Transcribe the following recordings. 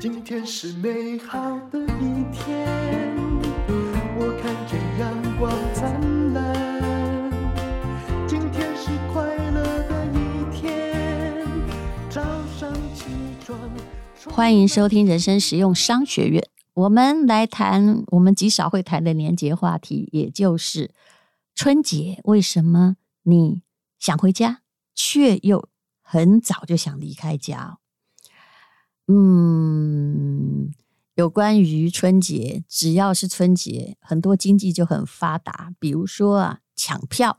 今天是美好的一天，我看见阳光灿烂。今天是快乐的一天，早上起床。欢迎收听人生实用商学院，我们来谈我们极少会谈的年节话题，也就是春节。为什么你想回家，却又很早就想离开家？嗯，有关于春节，只要是春节，很多经济就很发达。比如说啊，抢票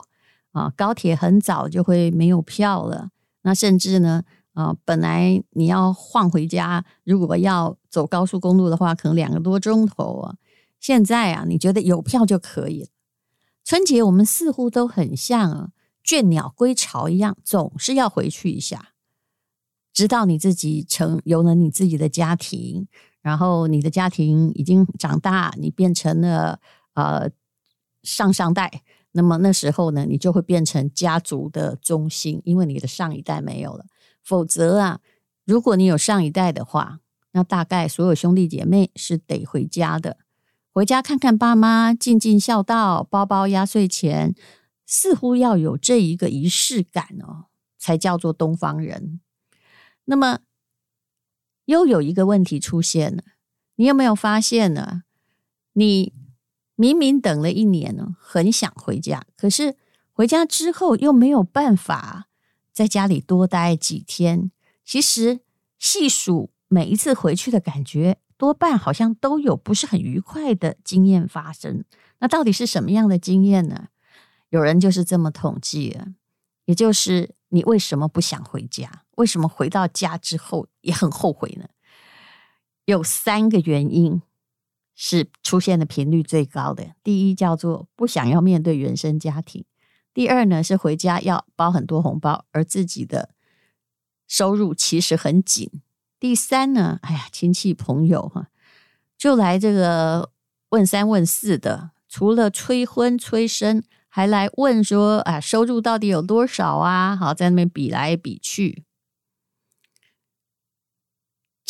啊，高铁很早就会没有票了。那甚至呢，啊，本来你要晃回家，如果要走高速公路的话，可能两个多钟头啊。现在啊，你觉得有票就可以了。春节我们似乎都很像啊，倦鸟归巢一样，总是要回去一下。直到你自己成有了你自己的家庭，然后你的家庭已经长大，你变成了呃上上代，那么那时候呢，你就会变成家族的中心，因为你的上一代没有了。否则啊，如果你有上一代的话，那大概所有兄弟姐妹是得回家的，回家看看爸妈，尽尽孝道，包包压岁钱，似乎要有这一个仪式感哦，才叫做东方人。那么，又有一个问题出现了，你有没有发现呢？你明明等了一年呢，很想回家，可是回家之后又没有办法在家里多待几天。其实细数每一次回去的感觉，多半好像都有不是很愉快的经验发生。那到底是什么样的经验呢？有人就是这么统计了，也就是。你为什么不想回家？为什么回到家之后也很后悔呢？有三个原因是出现的频率最高的。第一叫做不想要面对原生家庭；第二呢是回家要包很多红包，而自己的收入其实很紧；第三呢，哎呀，亲戚朋友哈就来这个问三问四的，除了催婚催生。还来问说啊，收入到底有多少啊？好，在那边比来比去。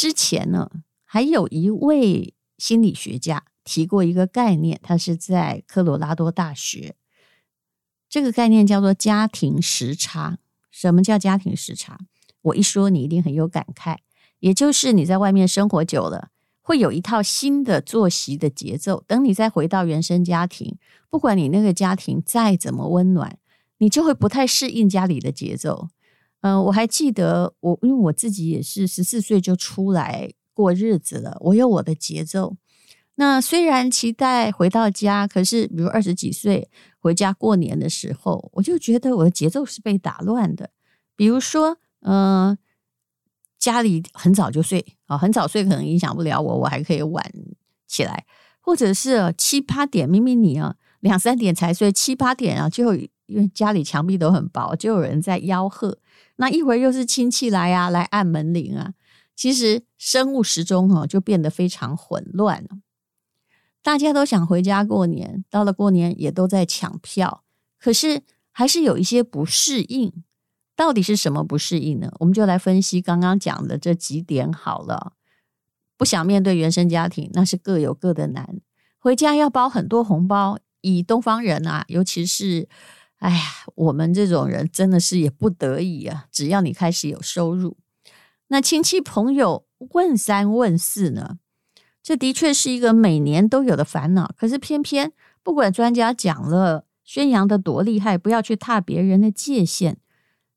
之前呢，还有一位心理学家提过一个概念，他是在科罗拉多大学。这个概念叫做家庭时差。什么叫家庭时差？我一说，你一定很有感慨。也就是你在外面生活久了。会有一套新的作息的节奏。等你再回到原生家庭，不管你那个家庭再怎么温暖，你就会不太适应家里的节奏。嗯、我还记得我，因为我自己也是十四岁就出来过日子了，我有我的节奏。那虽然期待回到家，可是比如二十几岁回家过年的时候，我就觉得我的节奏是被打乱的。比如说，嗯、家里很早就睡啊，很早睡可能影响不了我，我还可以晚起来，或者是七八点，明明你啊两三点才睡，七八点啊就因为家里墙壁都很薄，就有人在吆喝，那一会儿又是亲戚来啊，来按门铃啊，其实生物时钟哈就变得非常混乱了。大家都想回家过年，到了过年也都在抢票，可是还是有一些不适应。到底是什么不适应呢？我们就来分析刚刚讲的这几点好了。不想面对原生家庭，那是各有各的难。回家要包很多红包，以东方人啊，尤其是哎呀，我们这种人真的是也不得已啊。只要你开始有收入，那亲戚朋友问三问四呢，这的确是一个每年都有的烦恼。可是偏偏不管专家讲了，宣扬的多厉害，不要去踏别人的界限。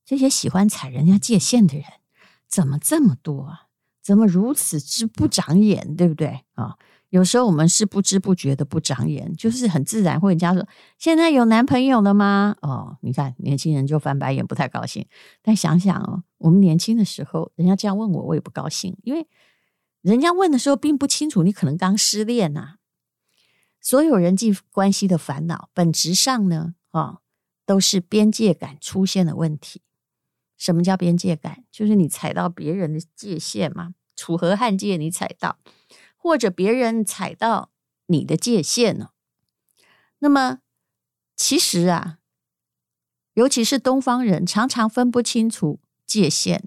这些喜欢踩人家界限的人，怎么这么多啊？怎么如此之不长眼，对不对啊？有时候我们是不知不觉的不长眼，就是很自然会人家说：“现在有男朋友了吗？”哦，你看年轻人就翻白眼，不太高兴。但想想哦，我们年轻的时候，人家这样问我，我也不高兴，因为人家问的时候并不清楚，你可能刚失恋呐。所有人际关系的烦恼，本质上呢，啊，都是边界感出现的问题。什么叫边界感？就是你踩到别人的界限嘛，楚河汉界你踩到，或者别人踩到你的界限呢？那么其实啊，尤其是东方人，常常分不清楚界限。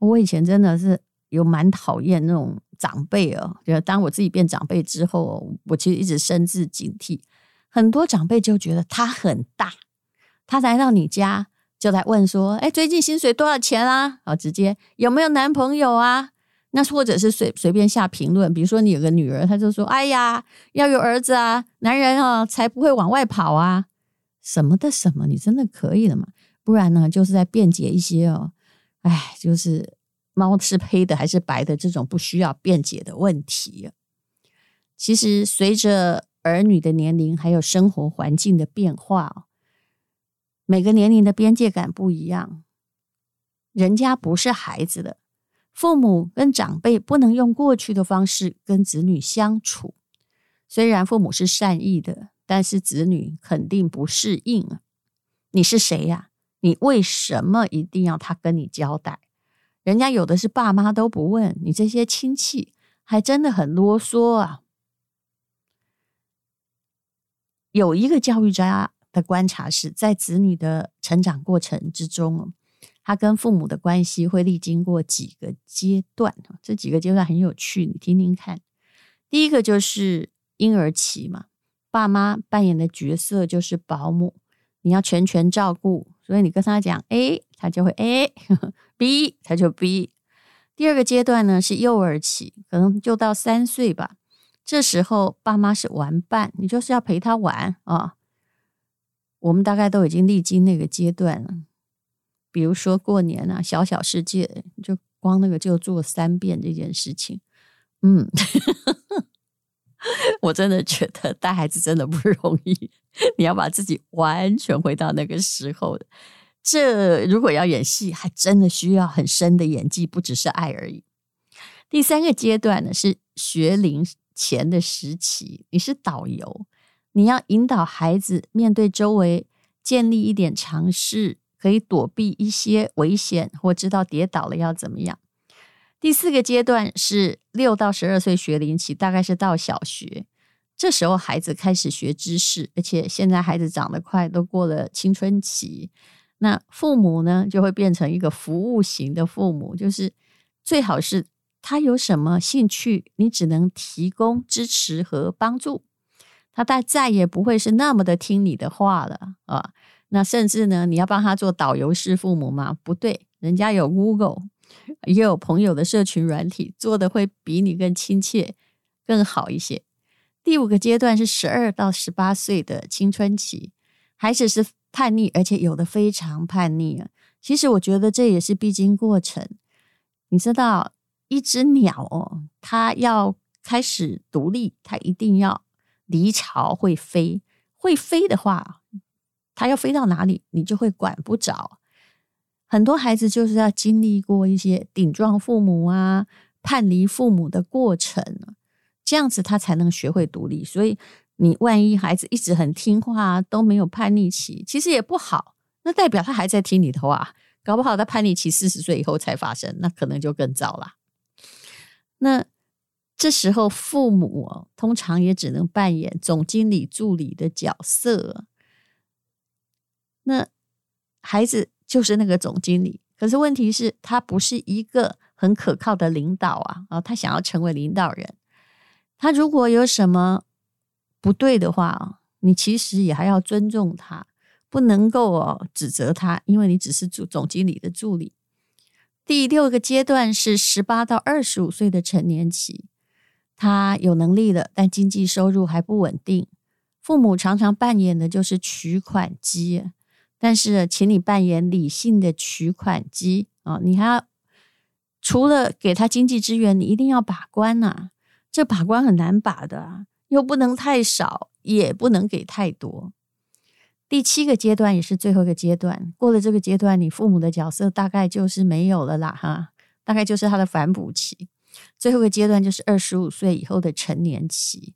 我以前真的是有蛮讨厌那种长辈哦，就当我自己变长辈之后，我其实一直深自警惕。很多长辈就觉得他很大，他来到你家就来问说：“哎，最近薪水多少钱啊？”好，直接有没有男朋友啊？那或者是随随便下评论，比如说你有个女儿，他就说：“哎呀，要有儿子啊，男人啊才不会往外跑啊，什么的什么，你真的可以了嘛？不然呢，就是在辩解一些哦，哎，就是。”猫是黑的还是白的？这种不需要辩解的问题。其实，随着儿女的年龄还有生活环境的变化，每个年龄的边界感不一样。人家不是孩子的父母跟长辈，不能用过去的方式跟子女相处。虽然父母是善意的，但是子女肯定不适应啊。你是谁呀？你为什么一定要他跟你交代？人家有的是爸妈都不问，你这些亲戚还真的很啰嗦啊！有一个教育家的观察是，在子女的成长过程之中，他跟父母的关系会历经过几个阶段，这几个阶段很有趣，你听听看。第一个就是婴儿期嘛，爸妈扮演的角色就是保姆，你要全权照顾，所以你跟他讲 A，他就会 A。B 他就 B，第二个阶段呢是幼儿期，可能就到三岁吧。这时候爸妈是玩伴，你就是要陪他玩啊、我们大概都已经历经那个阶段了。比如说过年啊，小小世界，就光那个就做三遍这件事情。嗯，我真的觉得带孩子真的不容易，你要把自己完全回到那个时候。这如果要演戏，还真的需要很深的演技，不只是爱而已。第三个阶段呢，是学龄前的时期，你是导游，你要引导孩子面对周围，建立一点常识，可以躲避一些危险，或知道跌倒了要怎么样。第四个阶段是六到十二岁学龄期，大概是到小学，这时候孩子开始学知识，而且现在孩子长得快，都过了青春期。那父母呢，就会变成一个服务型的父母，就是最好是他有什么兴趣，你只能提供支持和帮助，他再再也不会是那么的听你的话了啊。那甚至呢，你要帮他做导游式父母吗？不对，人家有 Google，也有朋友的社群软体，做的会比你更亲切、更好一些。第五个阶段是十二到十八岁的青春期，孩子是。叛逆，而且有的非常叛逆啊！其实我觉得这也是必经过程。你知道，一只鸟哦，它要开始独立，它一定要离巢会飞。会飞的话，他要飞到哪里，你就会管不着。很多孩子就是要经历过一些顶撞父母啊、叛离父母的过程，这样子他才能学会独立。所以。你万一孩子一直很听话，都没有叛逆期，其实也不好。那代表他还在听你的话，搞不好他叛逆期四十岁以后才发生，那可能就更糟了。那这时候父母通常也只能扮演总经理助理的角色。那孩子就是那个总经理，可是问题是，他不是一个很可靠的领导啊！啊，他想要成为领导人，他如果有什么。不对的话啊，你其实也还要尊重他，不能够哦指责他，因为你只是总总经理的助理。第六个阶段是十八到二十五岁的成年期，他有能力了，但经济收入还不稳定。父母常常扮演的就是取款机，但是请你扮演理性的取款机啊，你还要除了给他经济支援，你一定要把关呐，这把关很难把的。又不能太少，也不能给太多。第七个阶段也是最后一个阶段，过了这个阶段，你父母的角色大概就是没有了啦，哈，大概就是他的反哺期。最后一个阶段就是二十五岁以后的成年期，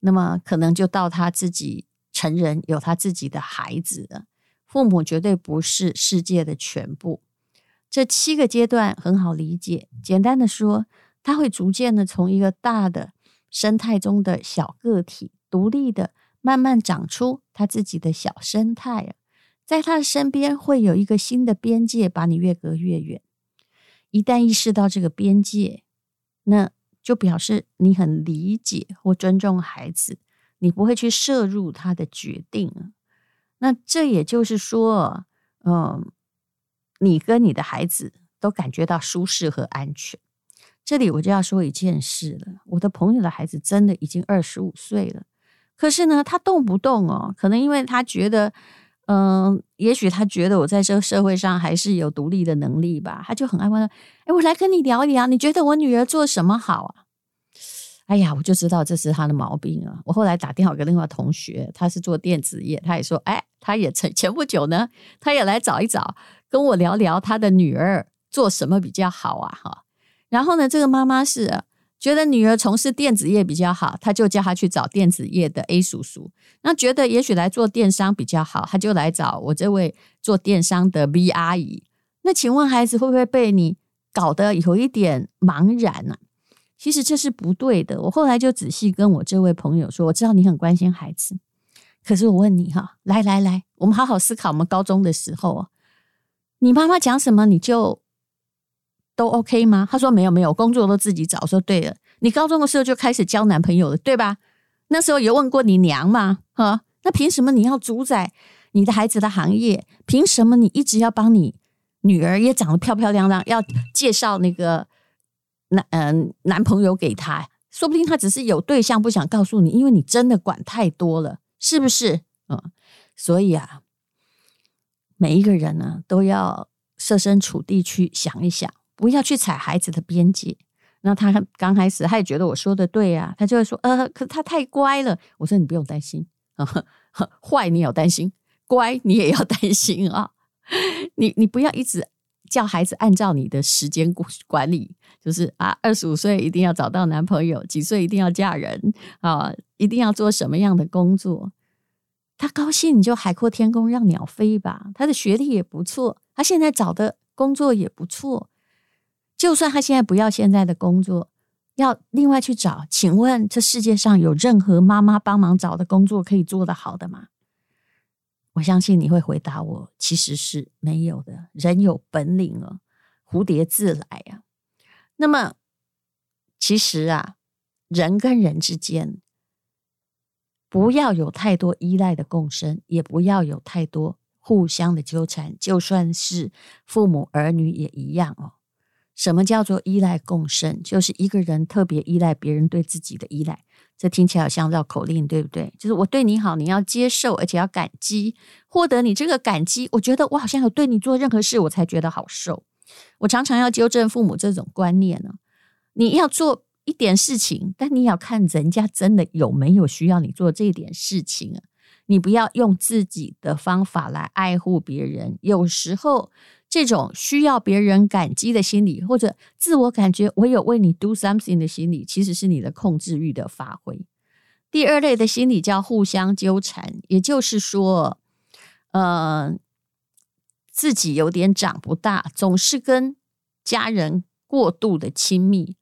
那么可能就到他自己成人，有他自己的孩子了。父母绝对不是世界的全部。这七个阶段很好理解，简单的说，他会逐渐的从一个大的。生态中的小个体，独立的慢慢长出他自己的小生态，在他的身边会有一个新的边界，把你越隔越远。一旦意识到这个边界，那就表示你很理解或尊重孩子，你不会去涉入他的决定。那这也就是说，嗯，你跟你的孩子都感觉到舒适和安全。这里我就要说一件事了，我的朋友的孩子真的已经二十五岁了，可是呢，他动不动哦，可能因为他觉得。嗯，也许他觉得我在这个社会上还是有独立的能力吧，他就很爱问：“哎，我来跟你聊一聊，你觉得我女儿做什么好啊？”哎呀，我就知道这是他的毛病啊。我后来打电话给另外同学，他是做电子业，他也说：“哎，他也前前不久呢，他也来找一找，跟我聊聊他的女儿做什么比较好啊。”哈，然后呢，这个妈妈是。觉得女儿从事电子业比较好，他就叫她去找电子业的 A 叔叔。那觉得也许来做电商比较好，他就来找我这位做电商的 B 阿姨。那请问孩子会不会被你搞得有一点茫然呢？其实这是不对的。我后来就仔细跟我这位朋友说，我知道你很关心孩子，可是我问你哈，来来来，我们好好思考。我们高中的时候啊，你妈妈讲什么你就。都 OK 吗？他说没有没有，工作都自己找。说对了，你高中的时候就开始交男朋友了，对吧？那时候有问过你娘吗？哈，那凭什么你要主宰你的孩子的行业？凭什么你一直要帮你女儿也长得漂漂亮亮，要介绍那个男嗯、男朋友给他？说不定他只是有对象不想告诉你，因为你真的管太多了，是不是？嗯，所以啊，每一个人呢都要设身处地去想一想。不要去踩孩子的边界。那他刚开始他也觉得我说的对啊，他就会说：“呃，可是他太乖了。”我说：“你不用担心啊，坏你也要担心，乖你也要担心啊。你你不要一直叫孩子按照你的时间管理，就是啊，二十五岁一定要找到男朋友，几岁一定要嫁人啊，一定要做什么样的工作。他高兴你就海阔天空，让鸟飞吧。他的学历也不错，他现在找的工作也不错。”就算他现在不要现在的工作，要另外去找，请问这世界上有任何妈妈帮忙找的工作可以做得好的吗？我相信你会回答我，其实是没有的。人有本领哦，蝴蝶自来呀。那么，其实啊，人跟人之间不要有太多依赖的共生，也不要有太多互相的纠缠，就算是父母儿女也一样哦。什么叫做依赖共生？就是一个人特别依赖别人对自己的依赖，这听起来好像绕口令，对不对？就是我对你好，你要接受，而且要感激，获得你这个感激。我觉得我好像有对你做任何事，我才觉得好受。我常常要纠正父母这种观念呢。你要做一点事情，但你要看人家真的有没有需要你做这一点事情啊。你不要用自己的方法来爱护别人，有时候。这种需要别人感激的心理，或者自我感觉我有为你 do something 的心理，其实是你的控制欲的发挥。第二类的心理叫互相纠缠，也就是说，呃，自己有点长不大，总是跟家人过度的亲密。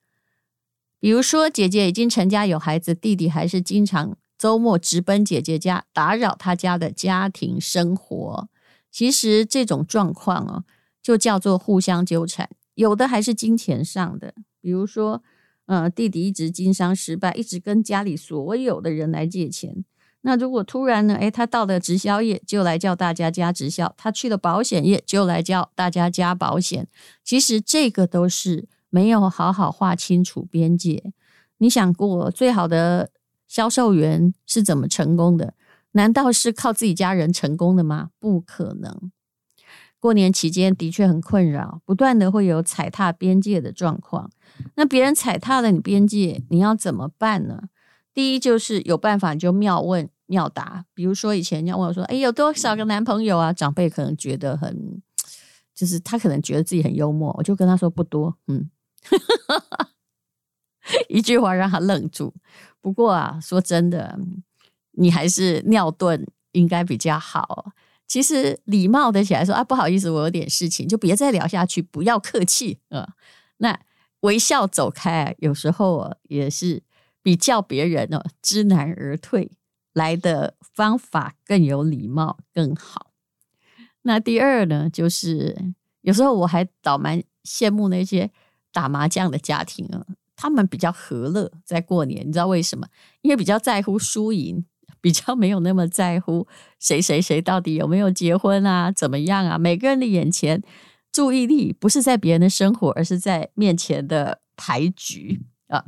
比如说，姐姐已经成家有孩子，弟弟还是经常周末直奔姐姐家，打扰她家的家庭生活。其实这种状况哦。就叫做互相纠缠，有的还是金钱上的，比如说，呃，弟弟一直经商失败，一直跟家里所有的人来借钱。那如果突然呢，诶，他到了直销业，就来叫大家加直销；他去了保险业，就来叫大家加保险。其实这个都是没有好好划清楚边界。你想过，最好的销售员是怎么成功的？难道是靠自己家人成功的吗？不可能。过年期间的确很困扰，不断的会有踩踏边界的状况。那别人踩踏了你边界，你要怎么办呢？第一就是有办法你就妙问妙答，比如说以前人家问我说：“哎，有多少个男朋友啊？”长辈可能觉得很，就是他可能觉得自己很幽默，我就跟他说不多，嗯，一句话让他愣住。不过啊，说真的，你还是尿遁应该比较好。其实礼貌的起来说啊，不好意思，我有点事情，就别再聊下去，不要客气啊。那微笑走开，有时候啊，也是比叫别人哦知难而退来的方法更有礼貌更好。那第二呢，就是有时候我还倒蛮羡慕那些打麻将的家庭啊，他们比较和乐，在过年，你知道为什么？因为比较在乎输赢，比较没有那么在乎谁谁谁到底有没有结婚啊，怎么样啊？每个人的眼前注意力不是在别人的生活，而是在面前的牌局啊。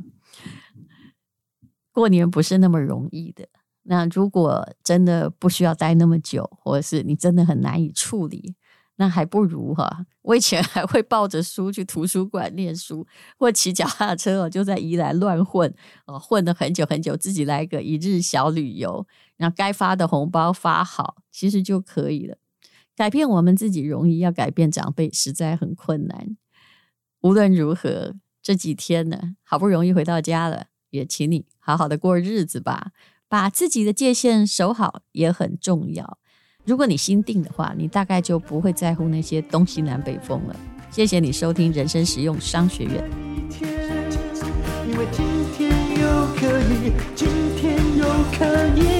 过年不是那么容易的。那如果真的不需要待那么久，或者是你真的很难以处理。那还不如哈，我以前还会抱着书去图书馆念书，或骑脚踏车哦就在宜兰乱混，哦，混了很久很久，自己来个一日小旅游，然后该发的红包发好，其实就可以了。改变我们自己容易，要改变长辈实在很困难。无论如何，这几天呢，好不容易回到家了，也请你好好的过日子吧，把自己的界限守好也很重要。如果你心定的话，你大概就不会在乎那些东西南北风了。谢谢你收听人生实用商学院。因为今天又可以，今天又可以